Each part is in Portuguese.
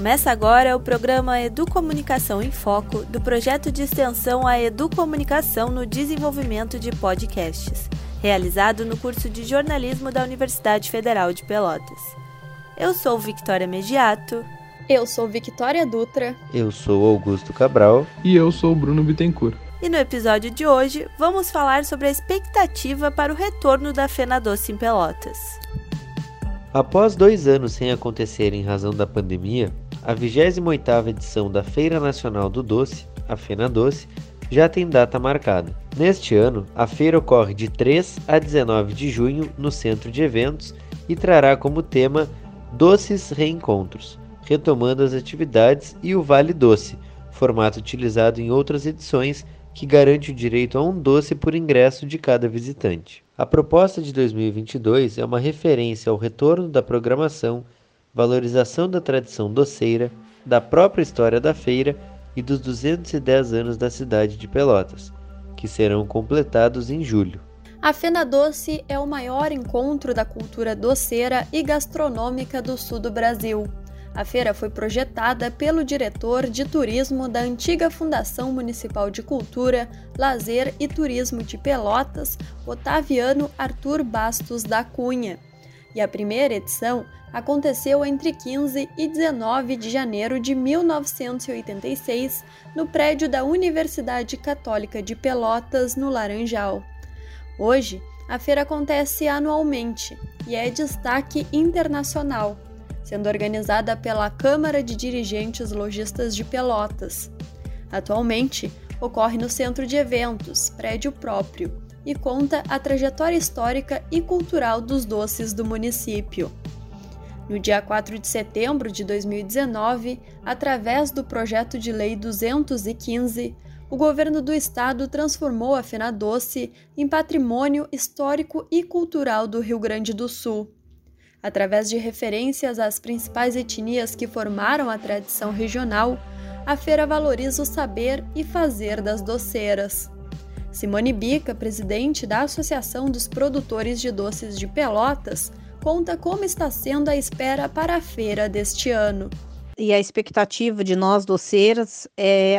Começa agora o programa Educomunicação em Foco do projeto de extensão a Educomunicação no Desenvolvimento de Podcasts, realizado no curso de jornalismo da Universidade Federal de Pelotas. Eu sou Victoria Mediato. Eu sou Victoria Dutra. Eu sou Augusto Cabral. E eu sou Bruno Bittencourt. E no episódio de hoje vamos falar sobre a expectativa para o retorno da Fena Doce em Pelotas. Após dois anos sem acontecer em razão da pandemia, a 28ª edição da Feira Nacional do Doce, a Fena Doce, já tem data marcada. Neste ano, a feira ocorre de 3 a 19 de junho no Centro de Eventos e trará como tema Doces Reencontros, retomando as atividades e o Vale Doce, formato utilizado em outras edições que garante o direito a um doce por ingresso de cada visitante. A proposta de 2022 é uma referência ao retorno da programação, valorização da tradição doceira, da própria história da feira e dos 210 anos da cidade de Pelotas, que serão completados em julho. A Fena Doce é o maior encontro da cultura doceira e gastronômica do sul do Brasil. A feira foi projetada pelo diretor de turismo da antiga Fundação Municipal de Cultura, Lazer e Turismo de Pelotas, Otaviano Arthur Bastos da Cunha. E a primeira edição aconteceu entre 15 e 19 de janeiro de 1986, no prédio da Universidade Católica de Pelotas, no Laranjal. Hoje, a feira acontece anualmente e é destaque internacional sendo organizada pela Câmara de Dirigentes Logistas de Pelotas. Atualmente, ocorre no Centro de Eventos, prédio próprio, e conta a trajetória histórica e cultural dos doces do município. No dia 4 de setembro de 2019, através do projeto de lei 215, o governo do estado transformou a Fena Doce em patrimônio histórico e cultural do Rio Grande do Sul Através de referências às principais etnias que formaram a tradição regional, a feira valoriza o saber e fazer das doceiras. Simone Bica, presidente da Associação dos Produtores de Doces de Pelotas, conta como está sendo a espera para a feira deste ano. E a expectativa de nós doceiras é,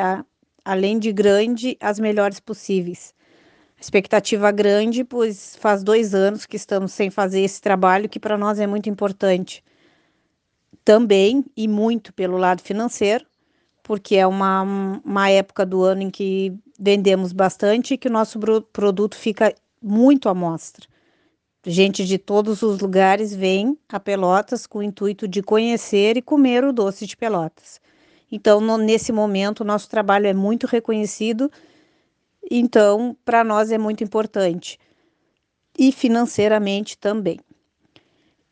além de grande, as melhores possíveis expectativa grande, pois faz dois anos que estamos sem fazer esse trabalho que para nós é muito importante. Também e muito pelo lado financeiro, porque é uma, uma época do ano em que vendemos bastante e que o nosso produto fica muito à mostra. Gente de todos os lugares vem a Pelotas com o intuito de conhecer e comer o doce de Pelotas. Então, no, nesse momento, o nosso trabalho é muito reconhecido então, para nós é muito importante. E financeiramente também.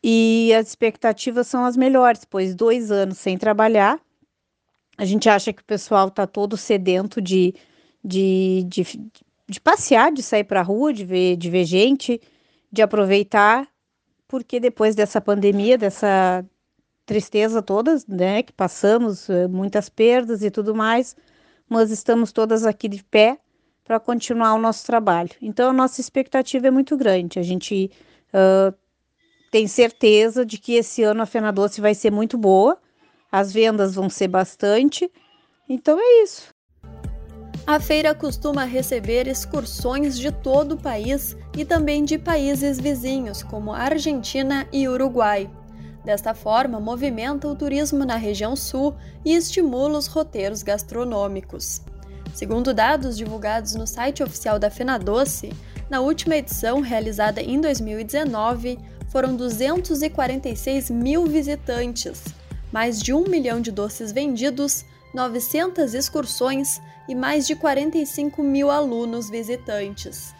E as expectativas são as melhores, pois dois anos sem trabalhar, a gente acha que o pessoal está todo sedento de, de, de, de passear, de sair para a rua, de ver, de ver gente, de aproveitar, porque depois dessa pandemia, dessa tristeza toda, né, que passamos, eh, muitas perdas e tudo mais, mas estamos todas aqui de pé para continuar o nosso trabalho. Então, a nossa expectativa é muito grande. A gente uh, tem certeza de que esse ano a Fena Doce vai ser muito boa, as vendas vão ser bastante. Então, é isso. A feira costuma receber excursões de todo o país e também de países vizinhos, como Argentina e Uruguai. Desta forma, movimenta o turismo na região sul e estimula os roteiros gastronômicos. Segundo dados divulgados no site oficial da FenaDoce, na última edição, realizada em 2019, foram 246 mil visitantes, mais de um milhão de doces vendidos, 900 excursões e mais de 45 mil alunos visitantes.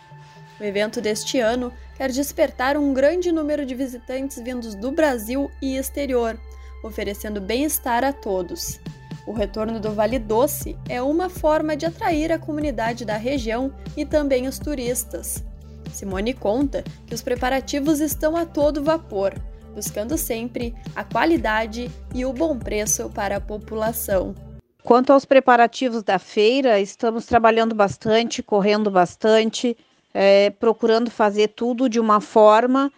O evento deste ano quer despertar um grande número de visitantes vindos do Brasil e exterior, oferecendo bem-estar a todos. O retorno do Vale Doce é uma forma de atrair a comunidade da região e também os turistas. Simone conta que os preparativos estão a todo vapor, buscando sempre a qualidade e o bom preço para a população. Quanto aos preparativos da feira, estamos trabalhando bastante, correndo bastante, é, procurando fazer tudo de uma forma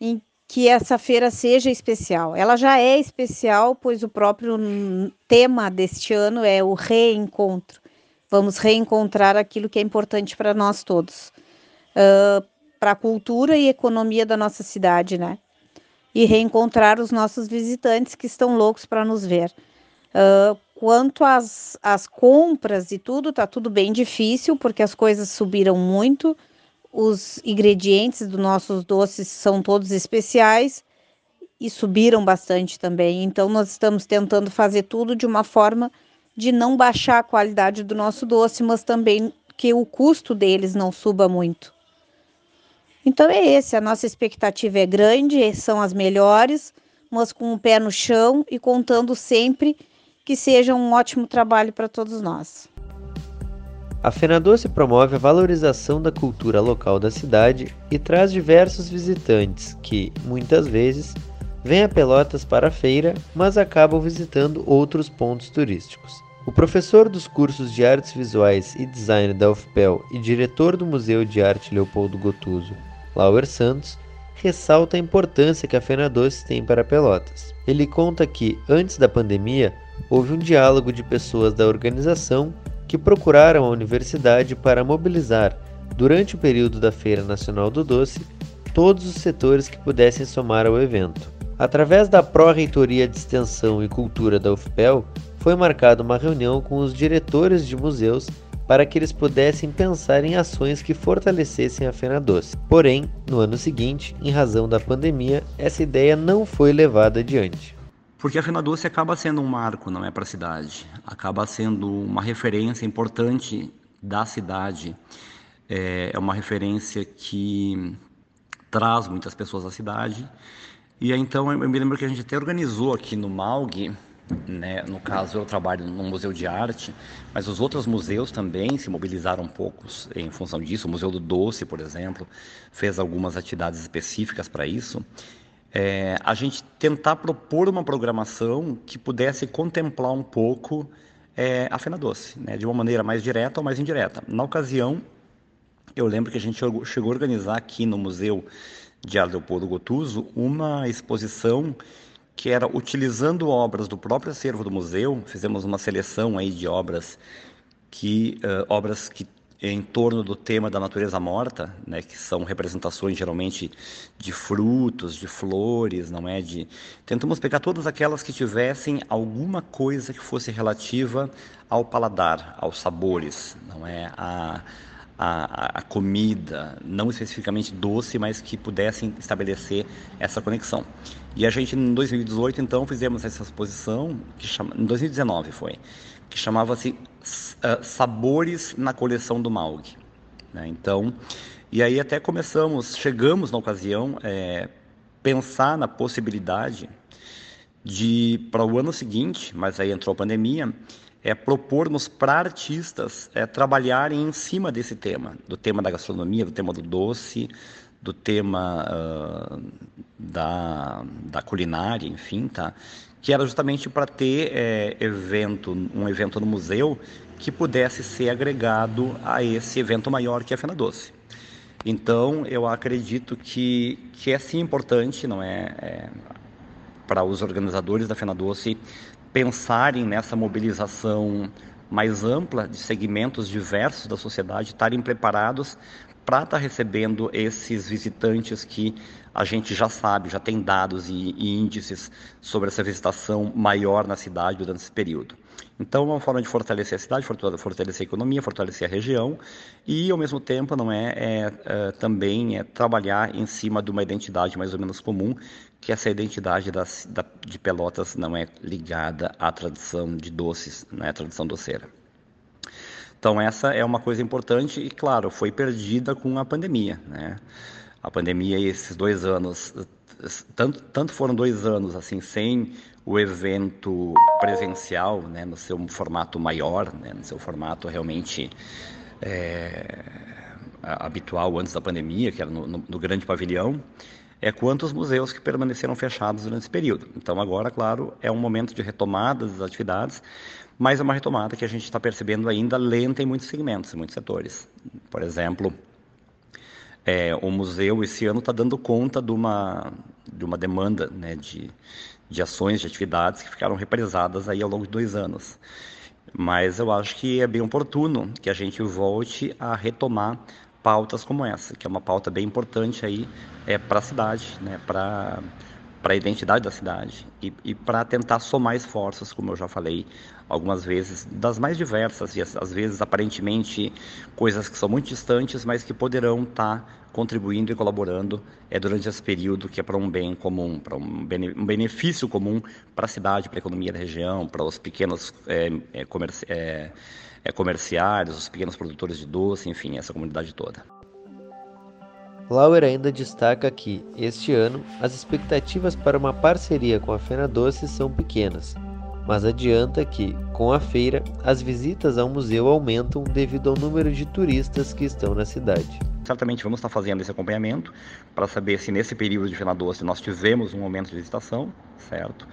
em que essa feira seja especial. Ela já é especial, pois o próprio tema deste ano é o reencontro. Vamos reencontrar aquilo que é importante para nós todos, uh, para a cultura e economia da nossa cidade, né? E reencontrar os nossos visitantes que estão loucos para nos ver. Uh, quanto às, às compras e tudo, tá tudo bem difícil, porque as coisas subiram muito os ingredientes dos nossos doces são todos especiais e subiram bastante também. Então, nós estamos tentando fazer tudo de uma forma de não baixar a qualidade do nosso doce, mas também que o custo deles não suba muito. Então, é esse. A nossa expectativa é grande, são as melhores, mas com o pé no chão e contando sempre que seja um ótimo trabalho para todos nós. A Fenadoce promove a valorização da cultura local da cidade e traz diversos visitantes que, muitas vezes, vêm a Pelotas para a feira, mas acabam visitando outros pontos turísticos. O professor dos cursos de artes visuais e design da UFPEL e diretor do Museu de Arte Leopoldo Gotuso, Lauer Santos, ressalta a importância que a Fenadoce tem para Pelotas. Ele conta que, antes da pandemia, houve um diálogo de pessoas da organização que procuraram a universidade para mobilizar, durante o período da Feira Nacional do Doce, todos os setores que pudessem somar ao evento. Através da Pró-Reitoria de Extensão e Cultura da UFPEL, foi marcada uma reunião com os diretores de museus para que eles pudessem pensar em ações que fortalecessem a Fena Doce. Porém, no ano seguinte, em razão da pandemia, essa ideia não foi levada adiante. Porque a Fena Doce acaba sendo um marco, não é para a cidade, acaba sendo uma referência importante da cidade, é, é uma referência que traz muitas pessoas à cidade. E então eu me lembro que a gente até organizou aqui no MAUG, né, no caso eu trabalho no Museu de Arte, mas os outros museus também se mobilizaram um pouco em função disso. O Museu do Doce, por exemplo, fez algumas atividades específicas para isso é, a gente tentar propor uma programação que pudesse contemplar um pouco é, a Fena Doce, né, de uma maneira mais direta ou mais indireta. Na ocasião, eu lembro que a gente chegou a organizar aqui no Museu de Arte Leopoldo Gotuso uma exposição que era utilizando obras do próprio acervo do museu, fizemos uma seleção aí de obras que uh, obras que em torno do tema da natureza morta, né, que são representações geralmente de frutos, de flores, não é? De tentamos pegar todas aquelas que tivessem alguma coisa que fosse relativa ao paladar, aos sabores, não é? A a, a, comida, não especificamente doce, mas que pudessem estabelecer essa conexão. E a gente, em 2018, então, fizemos essa exposição, que chama, em 2019 foi, que chamava-se uh, Sabores na Coleção do Maug. Né? Então, e aí até começamos, chegamos na ocasião, é, pensar na possibilidade de, para o ano seguinte, mas aí entrou a pandemia, é propormos para artistas é, trabalharem em cima desse tema, do tema da gastronomia, do tema do doce, do tema uh, da, da culinária, enfim, tá? Que era justamente para ter é, evento, um evento no museu que pudesse ser agregado a esse evento maior que é a Fena Doce. Então, eu acredito que, que é sim importante, não é, é para os organizadores da Fena Doce pensarem nessa mobilização mais ampla de segmentos diversos da sociedade, estarem preparados para estar recebendo esses visitantes que a gente já sabe, já tem dados e, e, índices sobre essa visitação maior na cidade durante esse período. Então, é uma forma de fortalecer a cidade, fortalecer a economia, fortalecer a região e, ao mesmo tempo, não é, é, é também é trabalhar em cima de uma identidade mais ou menos comum que essa identidade das, da, de Pelotas não é ligada à tradição de doces, não é a tradição doceira. Então essa é uma coisa importante e, claro, foi perdida com a pandemia, né? A pandemia e esses dois anos, tanto, tanto foram dois anos assim sem o evento presencial, né, no seu formato maior, né, no seu formato realmente é, habitual antes da pandemia, que era no, no, no grande pavilhão, é quantos museus que permaneceram fechados durante esse período. Então, agora, claro, é um momento de retomada das atividades, mas é uma retomada que a gente está percebendo ainda lenta em muitos segmentos, em muitos setores. Por exemplo, é, o museu esse ano está dando conta de uma, de uma demanda né, de, de ações, de atividades que ficaram represadas aí ao longo de dois anos. Mas eu acho que é bem oportuno que a gente volte a retomar pautas como essa, que é uma pauta bem importante aí é, para a cidade, né, para para a identidade da cidade e, e para tentar somar esforços, como eu já falei algumas vezes, das mais diversas e às vezes aparentemente coisas que são muito distantes, mas que poderão estar tá contribuindo e colaborando é, durante esse período que é para um bem comum, para um, bene, um benefício comum para a cidade, para a economia da região, para os pequenos é, é, comerci é, é, comerciários, os pequenos produtores de doce, enfim, essa comunidade toda. Lauer ainda destaca que, este ano, as expectativas para uma parceria com a Fena Doce são pequenas, mas adianta que, com a feira, as visitas ao museu aumentam devido ao número de turistas que estão na cidade. Certamente vamos estar fazendo esse acompanhamento para saber se nesse período de Fena Doce nós tivemos um aumento de visitação, certo?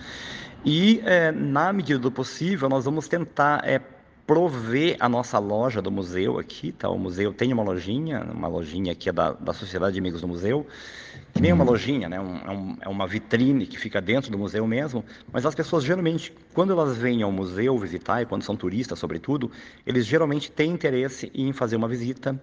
E, é, na medida do possível, nós vamos tentar é, prover a nossa loja do museu aqui, tá? O museu tem uma lojinha, uma lojinha que é da, da Sociedade de Amigos do Museu, que nem uma uhum. lojinha, né? Um, é, um, é uma vitrine que fica dentro do museu mesmo, mas as pessoas geralmente, quando elas vêm ao museu visitar, e quando são turistas sobretudo, eles geralmente têm interesse em fazer uma visita,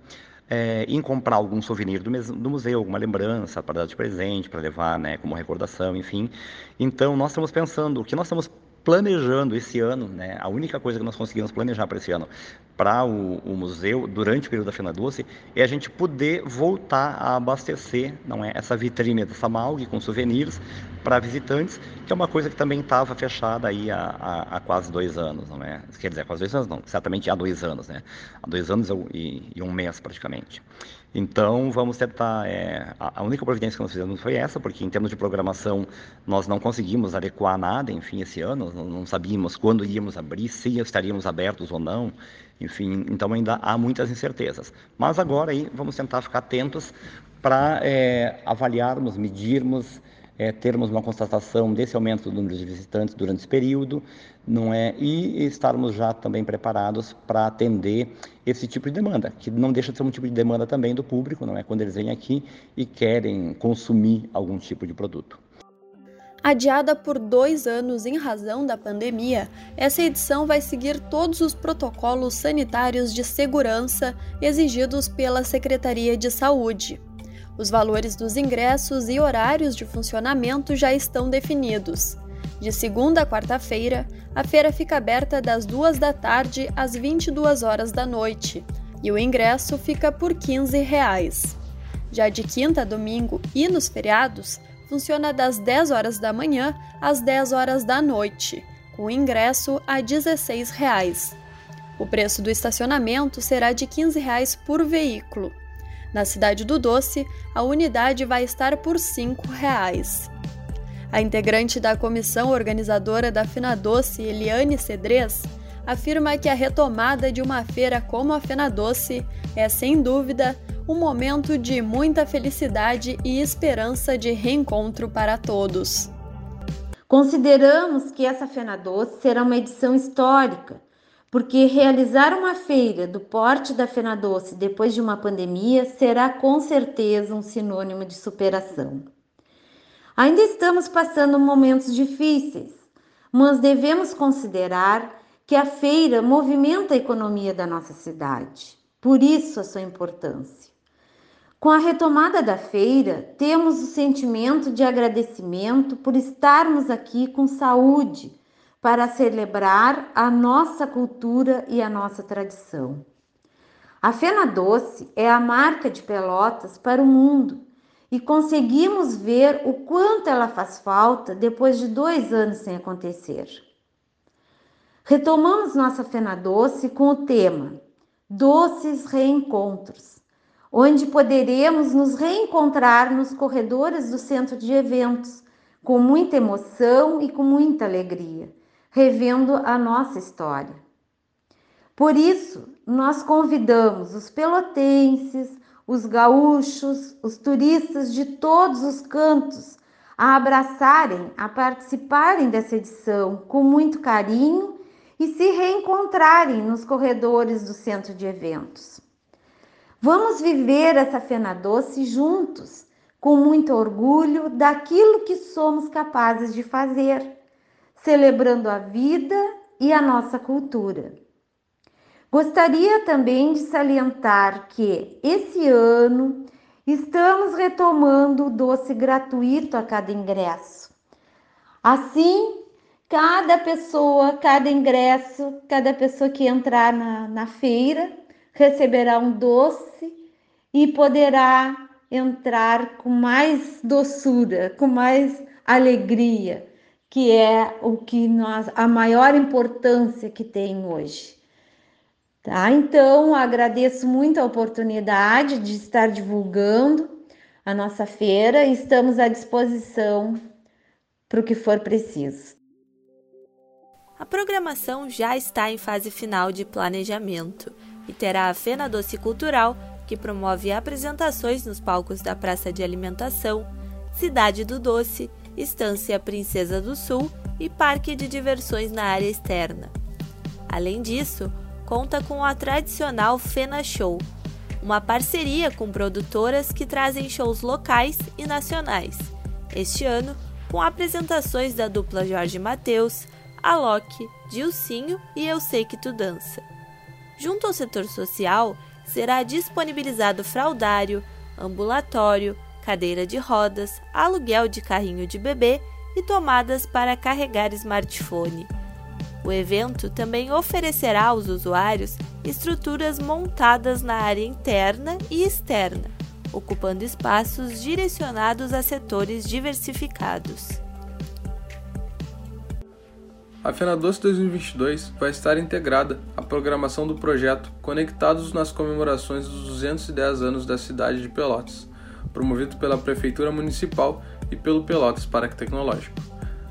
é, em comprar algum souvenir do, do, museu, alguma lembrança para dar de presente, para levar né, como recordação, enfim. Então, nós estamos pensando, o que nós estamos planejando esse ano, né, a única coisa que nós conseguimos planejar para esse ano, para o, o, museu, durante o período da Fena Doce, é a gente poder voltar a abastecer não é, essa vitrine da Samalg com souvenirs para visitantes, que é uma coisa que também estava fechada aí há, há, há, quase dois anos, não é? Quer dizer, quase dois anos não, certamente há dois anos, né? Há dois anos e, e um mês praticamente. Então, vamos tentar. É, a única providência que nós fizemos foi essa, porque em termos de programação nós não conseguimos adequar nada, enfim, esse ano, não sabíamos quando íamos abrir, se estaríamos abertos ou não, enfim, então ainda há muitas incertezas. Mas agora aí vamos tentar ficar atentos para é, avaliarmos, medirmos é, termos uma constatação desse aumento do número de visitantes durante esse período, não é? E estarmos já também preparados para atender esse tipo de demanda, que não deixa de ser um tipo de demanda também do público, não é? Quando eles vêm aqui e querem consumir algum tipo de produto. Adiada por dois anos em razão da pandemia, essa edição vai seguir todos os protocolos sanitários de segurança exigidos pela Secretaria de Saúde. Os valores dos ingressos e horários de funcionamento já estão definidos. De segunda a quarta-feira, a feira fica aberta das 2 da tarde às 22 horas da noite e o ingresso fica por 15 reais. Já de quinta a domingo e nos feriados, funciona das 10 horas da manhã às 10 horas da noite, com ingresso a 16 reais. O preço do estacionamento será de 15 reais por veículo. Na cidade do Doce, a unidade vai estar por R$ 5,00. A integrante da comissão organizadora da Fena Doce, Eliane Cedrez, afirma que a retomada de uma feira como a Fena Doce é, sem dúvida, um momento de muita felicidade e esperança de reencontro para todos. Consideramos que essa Fena Doce será uma edição histórica porque realizar uma feira do porte da Fena Doce depois de uma pandemia será com certeza um sinônimo de superação. Ainda estamos passando momentos difíceis, mas devemos considerar que a feira movimenta a economia da nossa cidade, por isso a sua importância. Com a retomada da feira, temos o sentimento de agradecimento por estarmos aqui com saúde para celebrar a nossa cultura e a nossa tradição. A Fena Doce é a marca de Pelotas para o mundo e conseguimos ver o quanto ela faz falta depois de dois anos sem acontecer. Retomamos nossa Fena Doce com o tema Doces Reencontros, onde poderemos nos reencontrar nos corredores do centro de eventos, com muita emoção e com muita alegria revendo a nossa história. Por isso, nós convidamos os pelotenses, os gaúchos, os turistas de todos os cantos a abraçarem, a participarem dessa edição com muito carinho e se reencontrarem nos corredores do centro de eventos. Vamos viver essa Fena Doce juntos, com muito orgulho daquilo que somos capazes de fazer, celebrando a vida e a nossa cultura. Gostaria também de salientar que esse ano estamos retomando o doce gratuito a cada ingresso. Assim, cada pessoa, cada ingresso, cada pessoa que entrar na, na feira receberá um doce e poderá entrar com mais doçura, com mais alegria, que é o que nós a maior importância que tem hoje. Tá? Então, agradeço muito a oportunidade de estar divulgando a nossa feira e estamos à disposição para o que for preciso. A programação já está em fase final de planejamento e terá a Fena Doce Cultural, que promove apresentações nos palcos da Praça de Alimentação, Cidade do Doce, Estância Princesa do Sul e Parque de Diversões na área externa. Além disso, conta com a tradicional Fena Show, uma parceria com produtoras que trazem shows locais e nacionais. Este ano, com apresentações da dupla Jorge Mateus, Alok, Dilcinho e Eu Sei Que Tu Dança. Junto ao setor social, será disponibilizado fraldário, ambulatório, cadeira de rodas, aluguel de carrinho de bebê e tomadas para carregar smartphone. O evento também oferecerá aos usuários estruturas montadas na área interna e externa, ocupando espaços direcionados a setores diversificados. A FenaDoce 2022 vai estar integrada à programação do projeto Conectados nas comemorações dos 210 anos da cidade de Pelotas, promovido pela Prefeitura Municipal e pelo Pelotas Parque Tecnológico.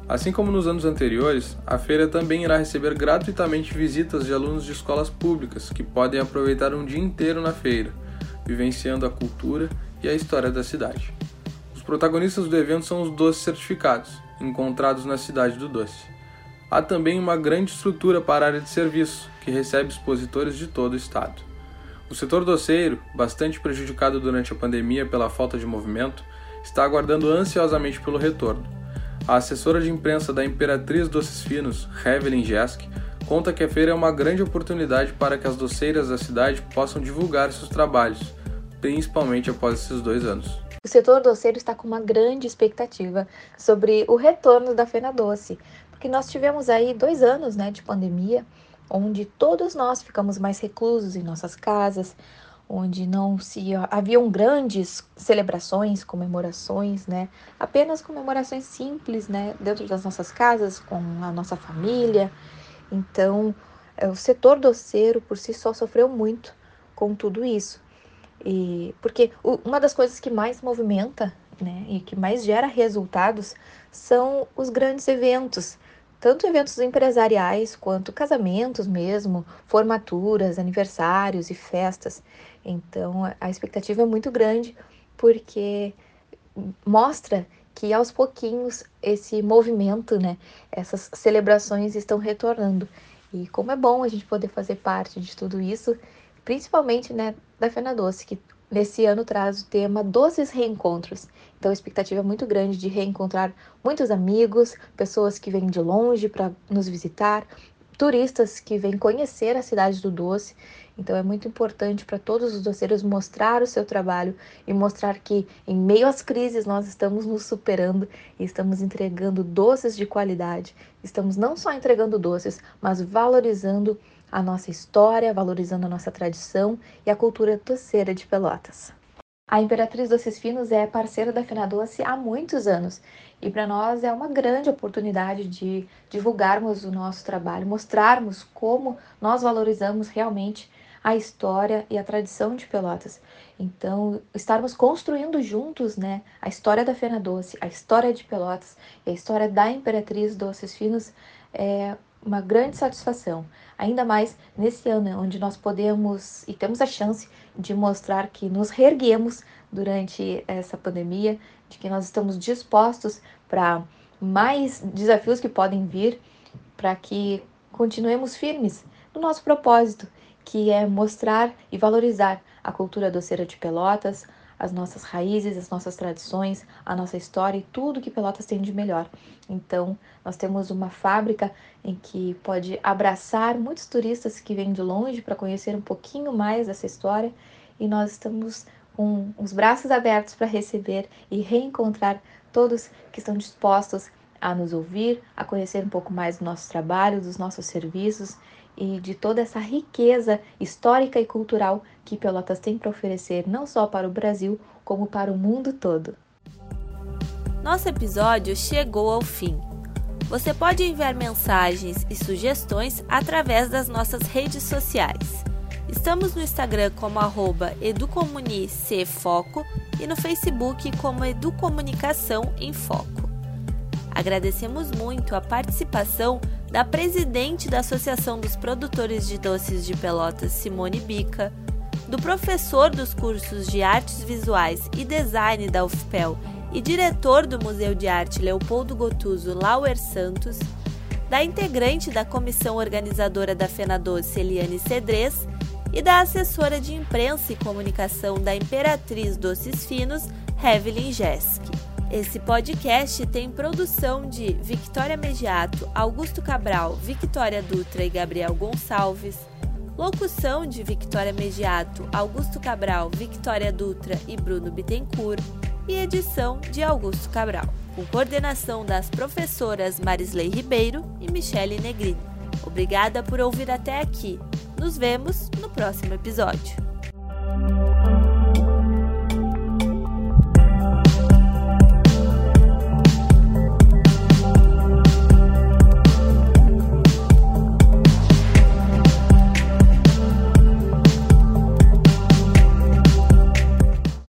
Assim como nos anos anteriores, a feira também irá receber gratuitamente visitas de alunos de escolas públicas que podem aproveitar um dia inteiro na feira, vivenciando a cultura e a história da cidade. Os protagonistas do evento são os doces certificados, encontrados na cidade do doce. Há também uma grande estrutura para a área de serviço, que recebe expositores de todo o estado. O setor doceiro, bastante prejudicado durante a pandemia pela falta de movimento, está aguardando ansiosamente pelo retorno. A assessora de imprensa da Imperatriz Doces Finos, Revelin Jesk, conta que a feira é uma grande oportunidade para que as doceiras da cidade possam divulgar seus trabalhos, principalmente após esses dois anos. O setor doceiro está com uma grande expectativa sobre o retorno da Fena Doce, porque nós tivemos aí dois anos né, de pandemia, onde todos nós ficamos mais reclusos em nossas casas, onde não se haviam grandes celebrações, comemorações, né? Apenas comemorações simples, né? Dentro das nossas casas, com a nossa família. Então, é, o setor doceiro por si só sofreu muito com tudo isso. E porque uma das coisas que mais movimenta, né, e que mais gera resultados são os grandes eventos, tanto eventos empresariais quanto casamentos mesmo, formaturas, aniversários e festas. Então a expectativa é muito grande porque mostra que aos pouquinhos esse movimento, né, essas celebrações estão retornando. E como é bom a gente poder fazer parte de tudo isso, principalmente, né, da Fena Doce, que nesse ano traz o tema Doces Reencontros. Então a expectativa é muito grande de reencontrar muitos amigos, pessoas que vêm de longe para nos visitar, turistas que vêm conhecer a cidade do doce. Então é muito importante para todos os doceiros mostrar o seu trabalho e mostrar que em meio às crises nós estamos nos superando e estamos entregando doces de qualidade. Estamos não só entregando doces, mas valorizando a nossa história, valorizando a nossa tradição e a cultura doceira de Pelotas. A Imperatriz Doces Finos é parceira da Fena Doce há muitos anos e para nós é uma grande oportunidade de divulgarmos o nosso trabalho, mostrarmos como nós valorizamos realmente a história e a tradição de Pelotas. Então, estarmos construindo juntos, né, a história da Fena Doce, a história de Pelotas e a história da Imperatriz Doces Finos é uma grande satisfação, ainda mais nesse ano onde nós podemos e temos a chance de mostrar que nos reerguemos durante essa pandemia, de que nós estamos dispostos para mais desafios que podem vir, para que continuemos firmes no nosso propósito, que é mostrar e valorizar a cultura doceira de Pelotas, as nossas raízes, as nossas tradições, a nossa história e tudo que Pelotas tem de melhor. Então, nós temos uma fábrica em que pode abraçar muitos turistas que vêm de longe para conhecer um pouquinho mais dessa história e nós estamos com os braços abertos para receber e reencontrar todos que estão dispostos a nos ouvir, a conhecer um pouco mais do nosso trabalho, dos nossos serviços e de toda essa riqueza histórica e cultural que Pelotas tem para oferecer não só para o Brasil, como para o mundo todo. Nosso episódio chegou ao fim. Você pode enviar mensagens e sugestões através das nossas redes sociais. Estamos no Instagram como educomunicefoco e no Facebook como Educomunicação em Foco. Agradecemos muito a participação da presidente da Associação dos Produtores de Doces de Pelotas, Simone Bica, do professor dos cursos de Artes Visuais e Design da UFPEL e diretor do Museu de Arte Leopoldo Gotuso, Lauer Santos, da integrante da comissão organizadora da FenaDoce, Eliane Cedrez, e da assessora de imprensa e comunicação da Imperatriz Doces Finos, Hevelyn Jesk. Esse podcast tem produção de Victoria Mediato, Augusto Cabral, Victoria Dutra e Gabriel Gonçalves. Locução de Victoria Mediato, Augusto Cabral, Victoria Dutra e Bruno Bittencourt. E edição de Augusto Cabral, com coordenação das professoras Marisley Ribeiro e Michele Negrini. Obrigada por ouvir até aqui. Nos vemos no próximo episódio.